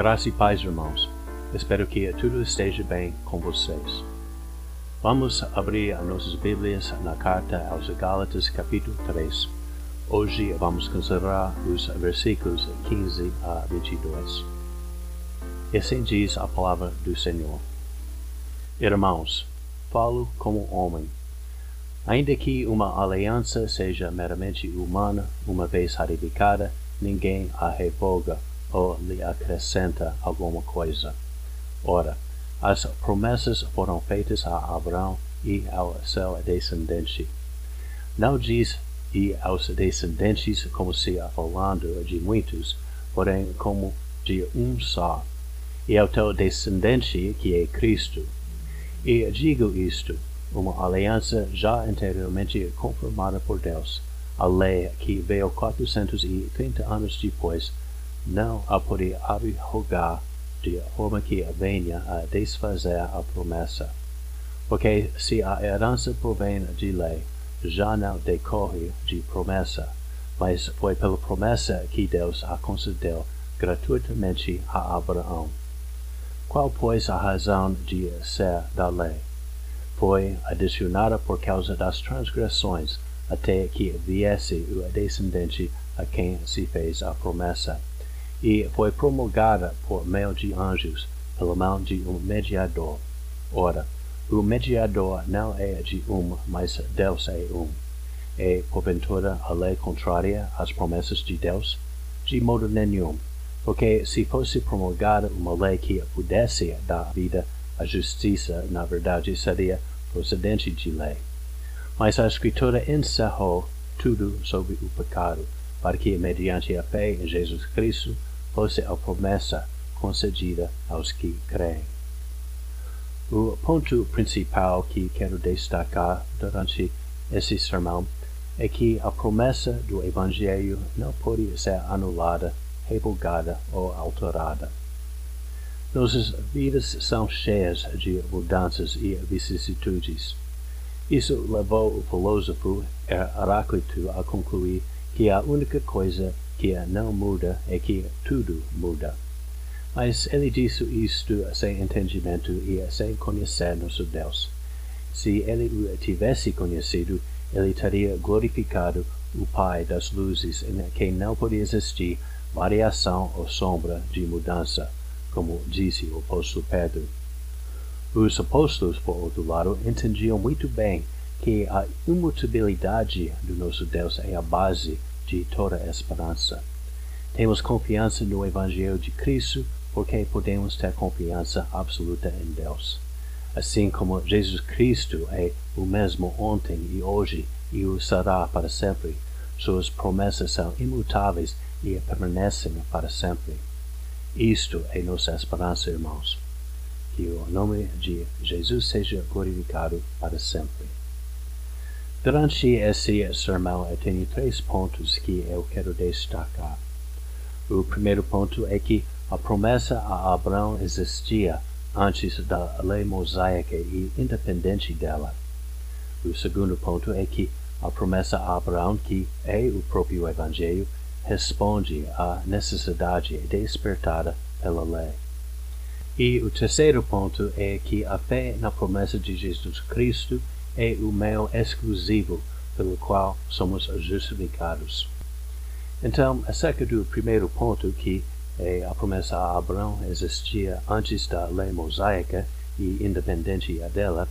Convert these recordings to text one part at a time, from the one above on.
Graça e paz, irmãos. Espero que tudo esteja bem com vocês. Vamos abrir as nossas Bíblias na carta aos Gálatas, capítulo 3. Hoje vamos considerar os versículos 15 a 22. E assim diz a palavra do Senhor. Irmãos, falo como homem. Ainda que uma aliança seja meramente humana, uma vez ratificada, ninguém a revoga ou lhe acrescenta alguma coisa. Ora, as promessas foram feitas a Abraão e ao seu descendente. Não diz e aos descendentes como se falando de muitos, porém como de um só, e ao teu descendente que é Cristo. E digo isto, uma aliança já anteriormente confirmada por Deus, a lei que veio quatrocentos e trinta anos depois, não a poder abrogar de forma que venha a desfazer a promessa. Porque se a herança provém de lei, já não decorre de promessa, mas foi pela promessa que Deus a concedeu gratuitamente a Abraão. Qual, pois, a razão de ser da lei? Foi adicionada por causa das transgressões, até que viesse o descendente a quem se fez a promessa e foi promulgada por meio de anjos, pela mão de um mediador. Ora, o mediador não é de um, mas Deus é um. É, porventura, a lei contrária às promessas de Deus? De modo nenhum, porque se fosse promulgada uma lei que pudesse dar vida à justiça, na verdade seria procedente de lei. Mas a Escritura encerrou tudo sobre o pecado, para que, mediante a fé em Jesus Cristo, fosse a promessa concedida aos que creem. O ponto principal que quero destacar durante esse sermão é que a promessa do Evangelho não pode ser anulada, revogada ou alterada. Nossas vidas são cheias de mudanças e vicissitudes. Isso levou o filósofo Heráclito a concluir que a única coisa que não muda é que tudo muda. Mas ele disse isto sem entendimento e sem conhecer nosso Deus. Se ele o tivesse conhecido, ele teria glorificado o Pai das luzes, em quem não podia existir variação ou sombra de mudança, como disse o apóstolo Pedro. Os apóstolos, por outro lado, entendiam muito bem que a imutabilidade do nosso Deus é a base de toda esperança. Temos confiança no Evangelho de Cristo porque podemos ter confiança absoluta em Deus. Assim como Jesus Cristo é o mesmo ontem e hoje e o será para sempre, suas promessas são imutáveis e permanecem para sempre. Isto é nossa esperança, irmãos. Que o nome de Jesus seja glorificado para sempre. Durante esse sermão, eu tenho três pontos que eu quero destacar. O primeiro ponto é que a promessa a Abraão existia antes da lei mosaica e independente dela. O segundo ponto é que a promessa a Abraão, que é o próprio Evangelho, responde à necessidade despertada pela lei. E o terceiro ponto é que a fé na promessa de Jesus Cristo é o meio exclusivo pelo qual somos justificados. Então, acerca do primeiro ponto, que é a promessa a Abraão existia antes da lei mosaica e independente dela,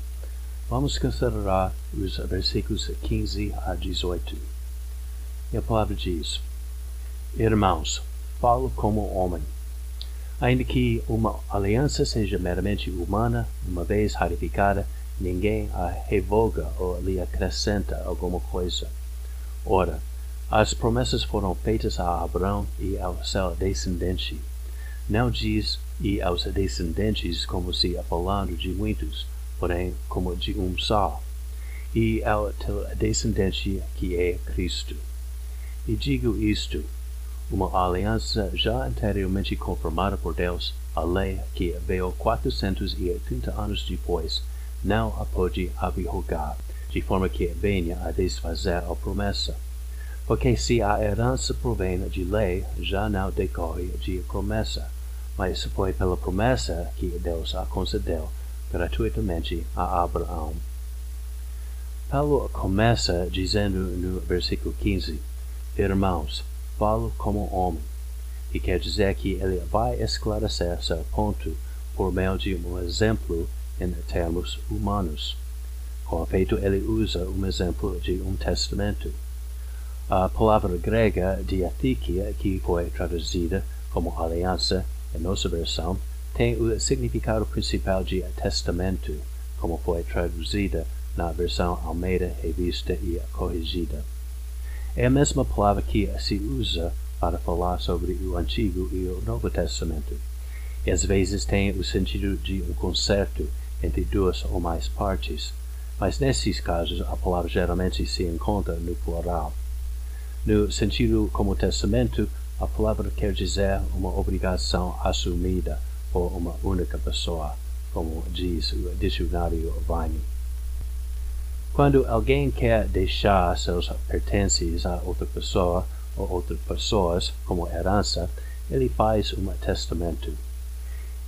vamos considerar os versículos 15 a 18. E a palavra diz: Irmãos, falo como homem. Ainda que uma aliança seja meramente humana, uma vez ratificada, ninguém a revoga ou lhe acrescenta alguma coisa. Ora, as promessas foram feitas a Abraão e ao seu descendente. Não diz e aos descendentes como se falando de muitos, porém como de um só, e ao teu descendente que é Cristo. E digo isto, uma aliança já anteriormente confirmada por Deus, a lei que veio quatrocentos e trinta anos depois, não a pode abrogar, de forma que venha a desfazer a promessa. Porque se a herança provém de lei, já não decorre de promessa, mas foi pela promessa que Deus a concedeu gratuitamente a Abraão. Paulo começa dizendo no versículo 15: Irmãos, falo como homem, e quer dizer que ele vai esclarecer seu ponto por meio de um exemplo em termos humanos. Com efeito, ele usa um exemplo de um testamento. A palavra grega diathíquia, que foi traduzida como aliança em nossa versão, tem o significado principal de testamento, como foi traduzida na versão Almeida Revista e Corrigida. É a mesma palavra que se usa para falar sobre o Antigo e o Novo Testamento. Às vezes tem o sentido de um concerto entre duas ou mais partes, mas nesses casos a palavra geralmente se encontra no plural. No sentido como testamento, a palavra quer dizer uma obrigação assumida por uma única pessoa, como diz o dicionário Vine. Quando alguém quer deixar seus pertences a outra pessoa ou outras pessoas como herança, ele faz um testamento.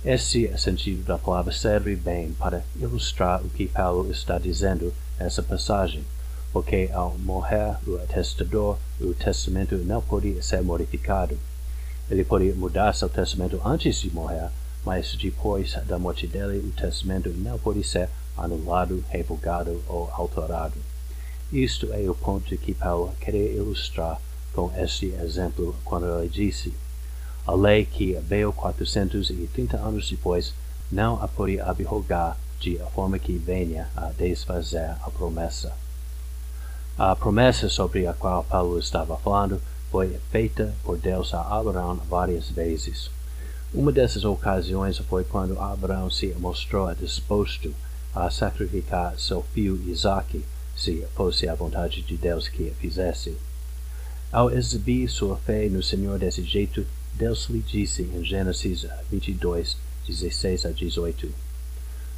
Esse sentido da palavra serve bem para ilustrar o que Paulo está dizendo nessa passagem, porque ao morrer o testador, o testamento não pode ser modificado. Ele pode mudar seu testamento antes de morrer, mas depois da morte dele, o testamento não pode ser anulado, revogado ou alterado. Isto é o ponto que Paulo queria ilustrar com este exemplo quando ele disse a lei que veio 430 anos depois não a podia abrogar de forma que venha a desfazer a promessa. A promessa sobre a qual Paulo estava falando foi feita por Deus a Abraão várias vezes. Uma dessas ocasiões foi quando Abraão se mostrou disposto a sacrificar seu filho Isaque, se fosse a vontade de Deus que fizesse. Ao exibir sua fé no Senhor desse jeito, Deus lhe disse em Gênesis 22, 16 a 18: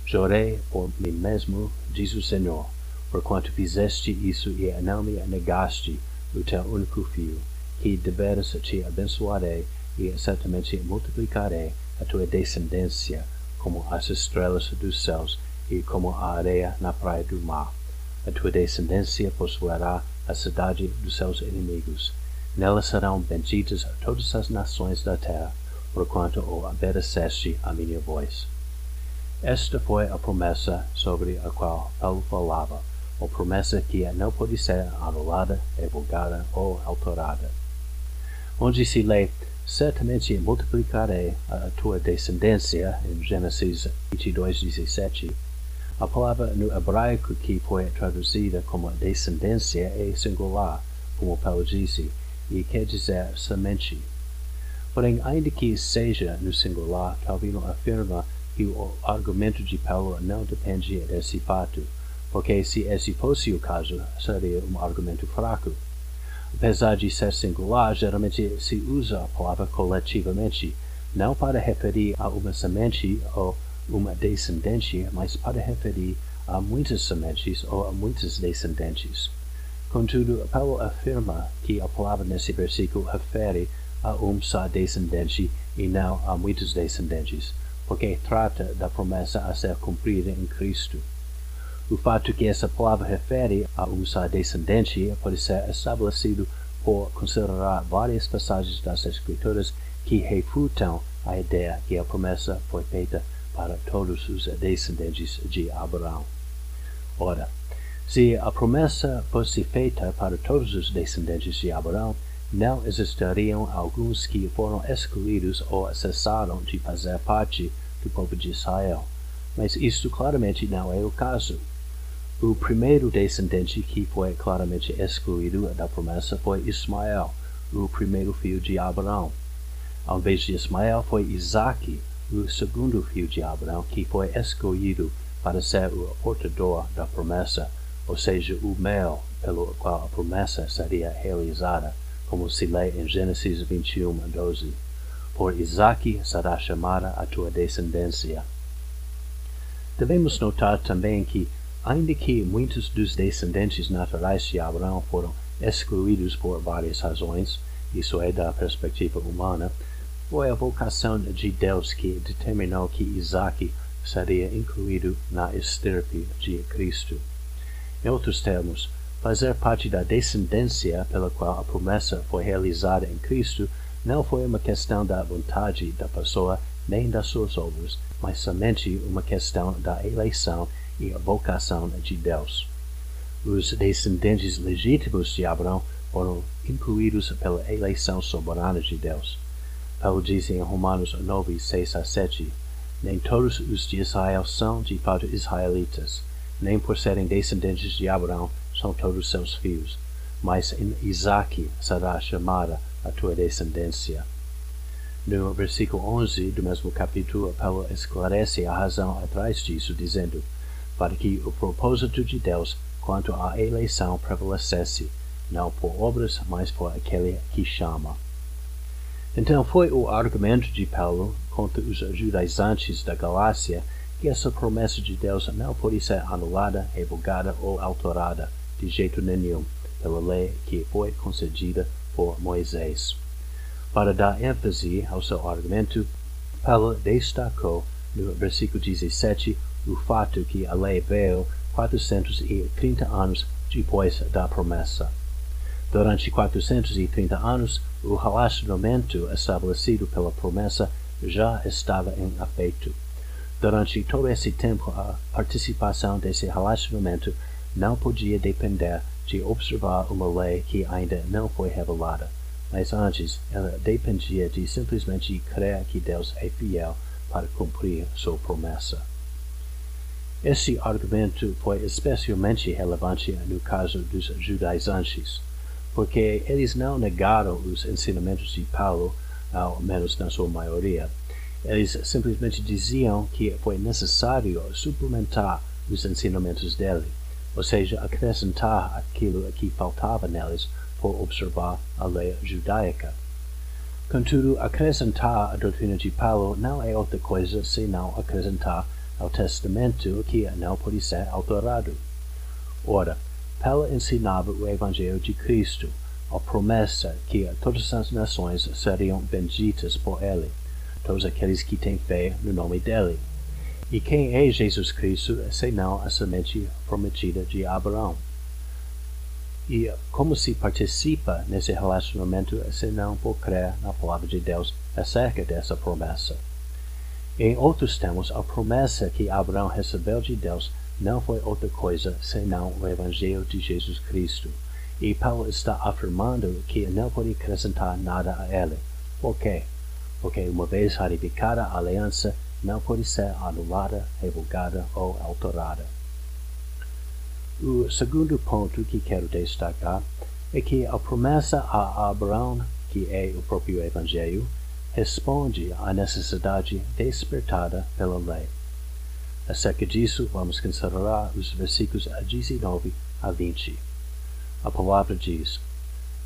Jurei por mim mesmo, diz o Senhor, porquanto fizeste isso e não me negaste o teu único filho, que de veras te abençoarei e certamente multiplicarei a tua descendência como as estrelas dos céus e como a areia na praia do mar. A tua descendência possuirá a cidade dos seus inimigos Nela serão benditas todas as nações da terra, porquanto obedeceste a minha voz. Esta foi a promessa sobre a qual Paulo falava, uma promessa que não pode ser anulada, revogada ou alterada. Onde se lê, certamente multiplicarei a tua descendência, em Gênesis 22, 17, a palavra no hebraico que foi traduzida como descendência é singular, como Paulo disse, e quer dizer semente. Porém, ainda que seja no singular, Calvino afirma que o argumento de Paulo não depende desse fato, porque se esse fosse o caso, seria um argumento fraco. Apesar de ser singular, geralmente se usa a palavra coletivamente, não para referir a uma semente ou uma descendente, mas para referir a muitas sementes ou a muitos descendentes. Contudo, Paulo afirma que a palavra nesse versículo refere a um só descendente e não a muitos descendentes, porque trata da promessa a ser cumprida em Cristo. O fato que essa palavra refere a um só descendente pode ser estabelecido por considerar várias passagens das Escrituras que refutam a ideia que a promessa foi feita para todos os descendentes de Abraão. Ora, se a promessa fosse feita para todos os descendentes de Abraão, não existiriam alguns que foram excluídos ou cessaram de fazer parte do povo de Israel. Mas isto claramente não é o caso. O primeiro descendente que foi claramente excluído da promessa foi Ismael, o primeiro filho de Abraão. Ao invés de Ismael, foi Isaque, o segundo filho de Abraão, que foi escolhido para ser o portador da promessa ou seja, o mel pelo qual a promessa seria realizada, como se lê em Gênesis 21, 12. Por Isaque será chamada a tua descendência. Devemos notar também que, ainda que muitos dos descendentes naturais de Abraão foram excluídos por várias razões, isso é da perspectiva humana, foi a vocação de Deus que determinou que Isaac seria incluído na estirpe de Cristo. Em outros termos, fazer parte da descendência pela qual a promessa foi realizada em Cristo não foi uma questão da vontade da pessoa nem das suas obras, mas somente uma questão da eleição e a vocação de Deus. Os descendentes legítimos de Abraão foram incluídos pela eleição soberana de Deus. Paulo diz em Romanos 9, 6 a 7, Nem todos os de Israel são de fato israelitas, nem por serem descendentes de Abraão são todos seus filhos, mas em Isaque será chamada a tua descendência. No versículo 11 do mesmo capítulo, Paulo esclarece a razão atrás disso, dizendo, para que o propósito de Deus quanto à eleição prevalecesse, não por obras, mas por aquele que chama. Então foi o argumento de Paulo contra os judaizantes da Galácia que essa promessa de Deus não pode ser anulada, revogada ou alterada de jeito nenhum pela lei que foi concedida por Moisés. Para dar ênfase ao seu argumento, Paulo destacou no versículo 17 o fato que a lei veio 430 anos depois da promessa. Durante 430 anos, o relacionamento estabelecido pela promessa já estava em efeito. Durante todo esse tempo, a participação desse relacionamento não podia depender de observar uma lei que ainda não foi revelada, mas antes ela dependia de simplesmente crer que Deus é fiel para cumprir sua promessa. Esse argumento foi especialmente relevante no caso dos judaizantes porque eles não negaram os ensinamentos de Paulo, ao menos na sua maioria. Eles simplesmente diziam que foi necessário suplementar os ensinamentos dele, ou seja, acrescentar aquilo que faltava neles por observar a lei judaica. Contudo, acrescentar a doutrina de Paulo não é outra coisa senão acrescentar ao testamento que não pode ser alterado. Ora, ela ensinava o Evangelho de Cristo, a promessa que todas as nações seriam benditas por ele, todos aqueles que têm fé no nome dele. E quem é Jesus Cristo senão a semente prometida de Abraão? E como se participa nesse relacionamento senão por crer na palavra de Deus acerca dessa promessa? Em outros termos, a promessa que Abraão recebeu de Deus não foi outra coisa senão o Evangelho de Jesus Cristo. E Paulo está afirmando que não pode acrescentar nada a ele. Por quê? Porque uma vez ratificada a aliança, não pode ser anulada, revogada ou alterada. O segundo ponto que quero destacar é que a promessa a Abraão, que é o próprio Evangelho, responde à necessidade despertada pela lei. Acerca disso, vamos considerar os versículos 19 a 20. A palavra diz: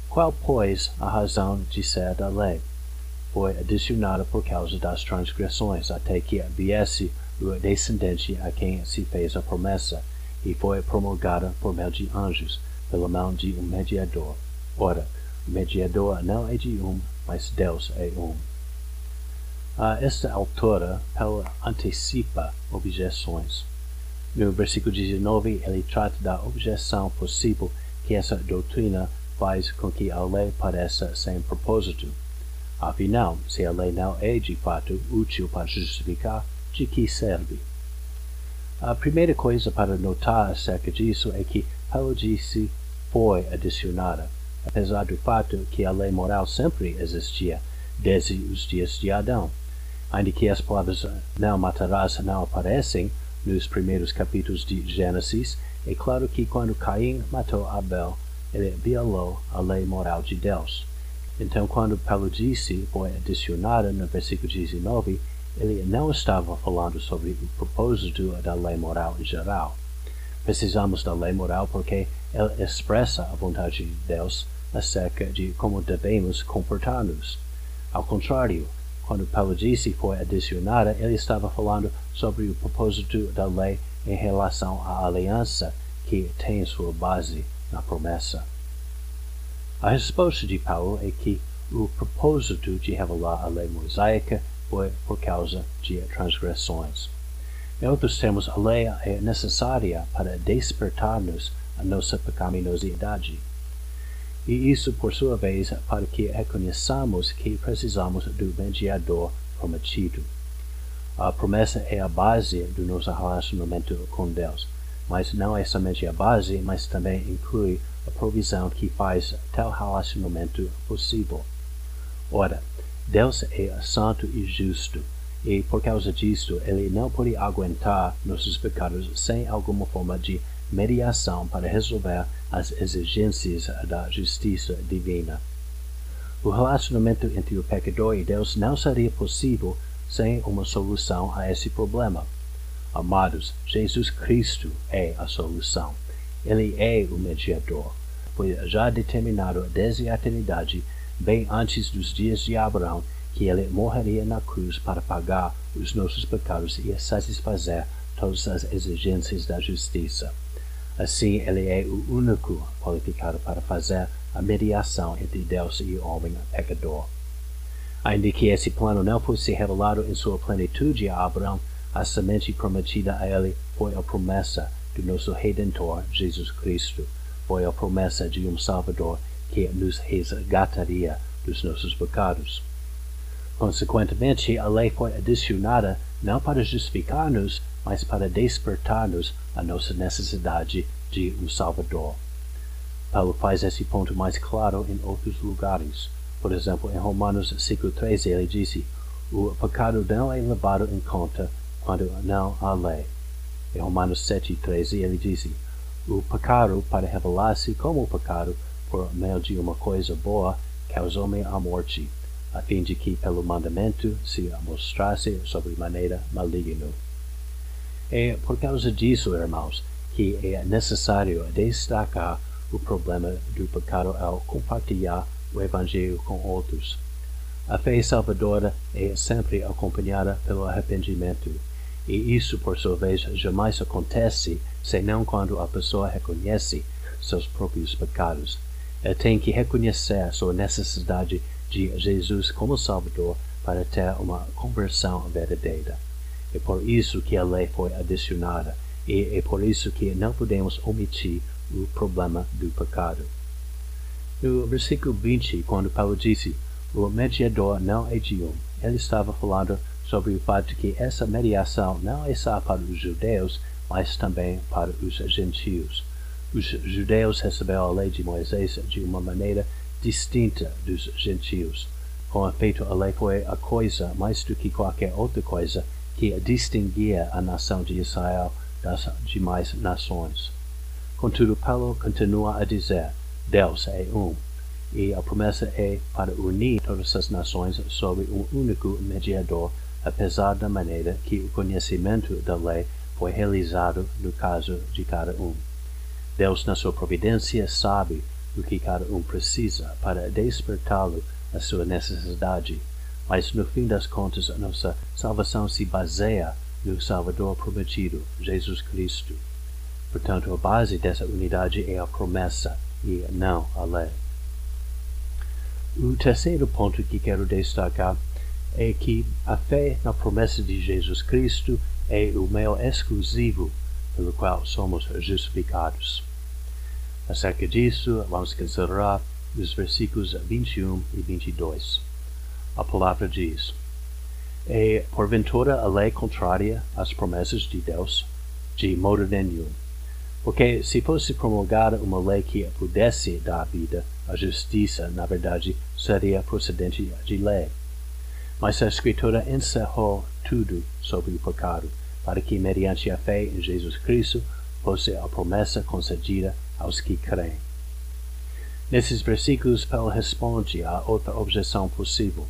Qual, pois, a razão de ser da lei? Foi adicionada por causa das transgressões, até que viesse o descendente a quem se fez a promessa, e foi promulgada por meio de anjos, pela mão de um mediador. Ora, o mediador não é de um, mas Deus é um. A esta altura, Paulo antecipa objeções. No versículo 19, ele trata da objeção possível que essa doutrina faz com que a lei pareça sem propósito. Afinal, se a lei não é de fato útil para justificar, de que serve? A primeira coisa para notar acerca disso é que Paulo disse foi adicionada, apesar do fato que a lei moral sempre existia desde os dias de Adão ainda que as palavras não matarás não aparecem nos primeiros capítulos de Gênesis, é claro que quando Caim matou Abel, ele violou a lei moral de Deus. Então, quando Paulo disse foi adicionada no versículo 19, ele não estava falando sobre o propósito da lei moral em geral. Precisamos da lei moral porque ela expressa a vontade de Deus acerca de como devemos comportar-nos. Ao contrário, quando Paulo disse foi adicionada, ele estava falando sobre o propósito da lei em relação à aliança que tem sua base na promessa. A resposta de Paulo é que o propósito de revelar a lei mosaica foi por causa de transgressões. Em outros termos, a lei é necessária para despertar-nos a nossa pecaminosidade. E isso, por sua vez, para que reconheçamos que precisamos do mediador prometido. A promessa é a base do nosso relacionamento com Deus, mas não é somente a base, mas também inclui a provisão que faz tal relacionamento possível. Ora, Deus é santo e justo, e por causa disto ele não pode aguentar nossos pecados sem alguma forma de mediação para resolver as exigências da justiça divina. O relacionamento entre o pecador e Deus não seria possível sem uma solução a esse problema. Amados, Jesus Cristo é a solução. Ele é o mediador. Foi já determinado desde a eternidade, bem antes dos dias de Abraão, que ele morreria na cruz para pagar os nossos pecados e satisfazer todas as exigências da justiça. Assim, ele é o único qualificado para fazer a mediação entre Deus e o homem pecador. Ainda que esse plano não fosse revelado em sua plenitude a Abraão, a semente prometida a ele foi a promessa do nosso Redentor, Jesus Cristo. Foi a promessa de um Salvador que nos resgataria dos nossos pecados. Consequentemente, a lei foi adicionada não para justificar-nos, mas para despertar-nos a nossa necessidade de um Salvador. Paulo faz esse ponto mais claro em outros lugares. Por exemplo, em Romanos 5,13 ele disse: O pecado não é levado em conta quando não há lei. Em Romanos 7,13 ele disse: O pecado, para revelar-se como pecado, por meio de uma coisa boa, causou-me a morte a fim de que pelo mandamento se mostrasse sobremaneira maligno. É por causa disso, irmãos, que é necessário destacar o problema do pecado ao compartilhar o Evangelho com outros. A fé salvadora é sempre acompanhada pelo arrependimento, e isso, por sua vez, jamais acontece senão quando a pessoa reconhece seus próprios pecados. Ela tem que reconhecer sua necessidade de Jesus como Salvador para ter uma conversão verdadeira. É por isso que a lei foi adicionada e é por isso que não podemos omitir o problema do pecado. No versículo 20, quando Paulo disse, o mediador não é de um, ele estava falando sobre o fato de que essa mediação não é só para os judeus, mas também para os gentios. Os judeus receberam a lei de Moisés de uma maneira distinta dos gentios. Com efeito, a lei foi a coisa, mais do que qualquer outra coisa, que distinguia a nação de Israel das demais nações. Contudo, Paulo continua a dizer: Deus é um, e a promessa é para unir todas as nações sob um único mediador, apesar da maneira que o conhecimento da lei foi realizado no caso de cada um. Deus, na sua providência, sabe o que cada um precisa para despertá-lo à sua necessidade, mas no fim das contas a nossa salvação se baseia no Salvador prometido, Jesus Cristo. Portanto, a base dessa unidade é a promessa e não a lei. O terceiro ponto que quero destacar é que a fé na promessa de Jesus Cristo é o meio exclusivo pelo qual somos justificados. Acerca disso, vamos considerar os versículos 21 e 22. A palavra diz: É porventura a lei contrária às promessas de Deus? De modo nenhum. Porque se fosse promulgada uma lei que pudesse dar vida, a justiça, na verdade, seria procedente de lei. Mas a Escritura encerrou tudo sobre o pecado, para que, mediante a fé em Jesus Cristo, fosse a promessa concedida aos que creem. Nesses versículos, Paulo responde a outra objeção possível.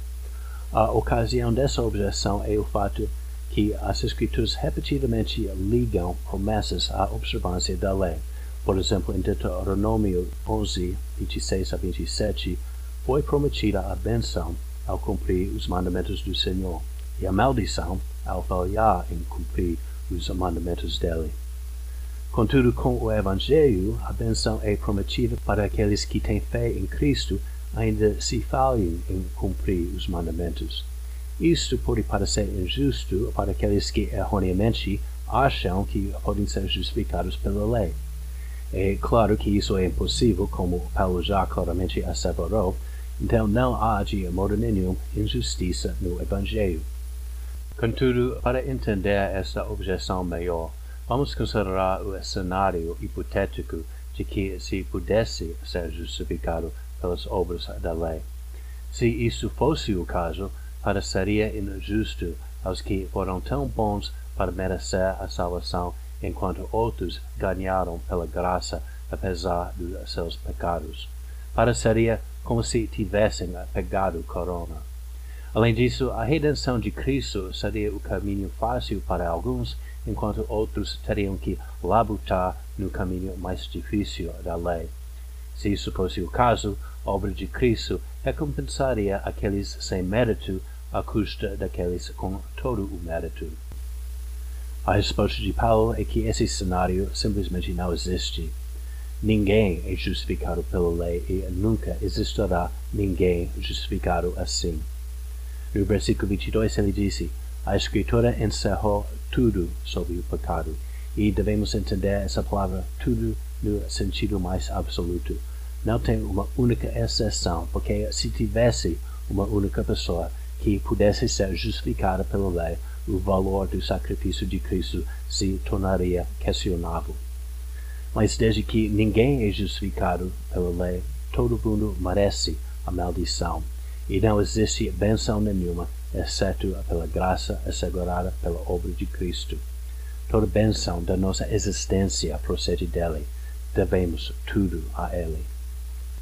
A ocasião dessa objeção é o fato que as Escrituras repetidamente ligam promessas à observância da lei. Por exemplo, em Deuteronômio 11, 26 a 27, foi prometida a benção ao cumprir os mandamentos do Senhor, e a maldição ao falhar em cumprir os mandamentos dele. Contudo, com o Evangelho, a benção é prometida para aqueles que têm fé em Cristo, ainda se falhem em cumprir os mandamentos. Isto pode parecer injusto para aqueles que erroneamente acham que podem ser justificados pela lei. É claro que isso é impossível, como Paulo já claramente asseverou, então não há de modo nenhum injustiça no Evangelho. Contudo, para entender esta objeção melhor, vamos considerar o cenário hipotético de que se pudesse ser justificado pelas obras da lei. Se isso fosse o caso, pareceria injusto aos que foram tão bons para merecer a salvação, enquanto outros ganharam pela graça apesar dos seus pecados. Pareceria como se tivessem pegado corona. Além disso, a redenção de Cristo seria o caminho fácil para alguns, enquanto outros teriam que labutar no caminho mais difícil da lei. Se isso fosse o caso, a obra de Cristo recompensaria aqueles sem mérito à custa daqueles com todo o mérito. A resposta de Paulo é que esse cenário simplesmente não existe. Ninguém é justificado pela lei e nunca existirá ninguém justificado assim. No versículo 22 ele disse: A Escritura encerrou tudo sobre o pecado, e devemos entender essa palavra tudo no sentido mais absoluto. Não tem uma única exceção, porque se tivesse uma única pessoa que pudesse ser justificada pela lei, o valor do sacrifício de Cristo se tornaria questionável. Mas desde que ninguém é justificado pela lei, todo mundo merece a maldição, e não existe benção nenhuma, exceto pela graça assegurada pela obra de Cristo. Toda benção da nossa existência procede dele. Devemos tudo a ele.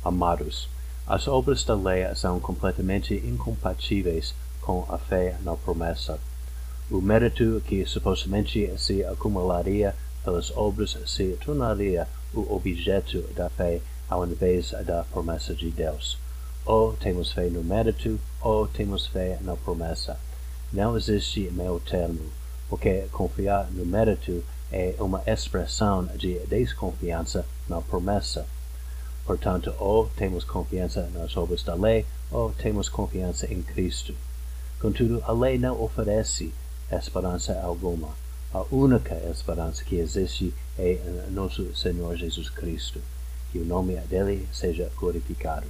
Amados, as obras da lei são completamente incompatíveis com a fé na promessa. O mérito que supostamente se acumularia pelas obras se tornaria o objeto da fé ao invés da promessa de Deus. Ou temos fé no mérito, ou temos fé na promessa. Não existe meio termo, porque confiar no mérito é uma expressão de desconfiança na promessa. Portanto, ou temos confiança nas obras da lei, ou temos confiança em Cristo. Contudo, a lei não oferece esperança alguma. A única esperança que existe é nosso Senhor Jesus Cristo. Que o nome dele seja glorificado.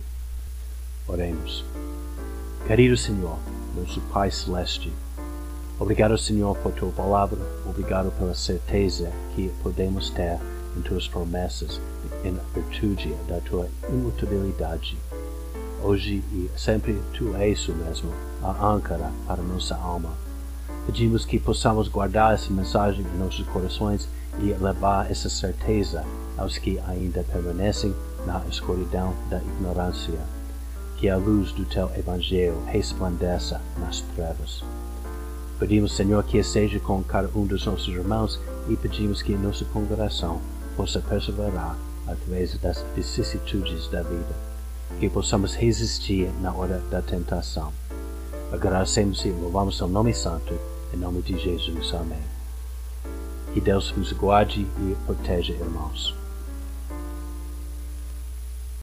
Oremos. Querido Senhor, nosso Pai Celeste, obrigado, Senhor, por tua palavra, obrigado pela certeza que podemos ter em tuas promessas, em virtude da tua imutabilidade. Hoje e sempre tu és o mesmo, a âncora para nossa alma. Pedimos que possamos guardar essa mensagem em nossos corações e levar essa certeza aos que ainda permanecem na escuridão da ignorância que a luz do teu Evangelho resplandeça nas trevas. Pedimos, Senhor, que seja com cada um dos nossos irmãos e pedimos que nossa congregação possa perseverar através das vicissitudes da vida, que possamos resistir na hora da tentação. Agradecemos e louvamos seu nome santo, em nome de Jesus. Amém. Que Deus vos guarde e proteja, irmãos.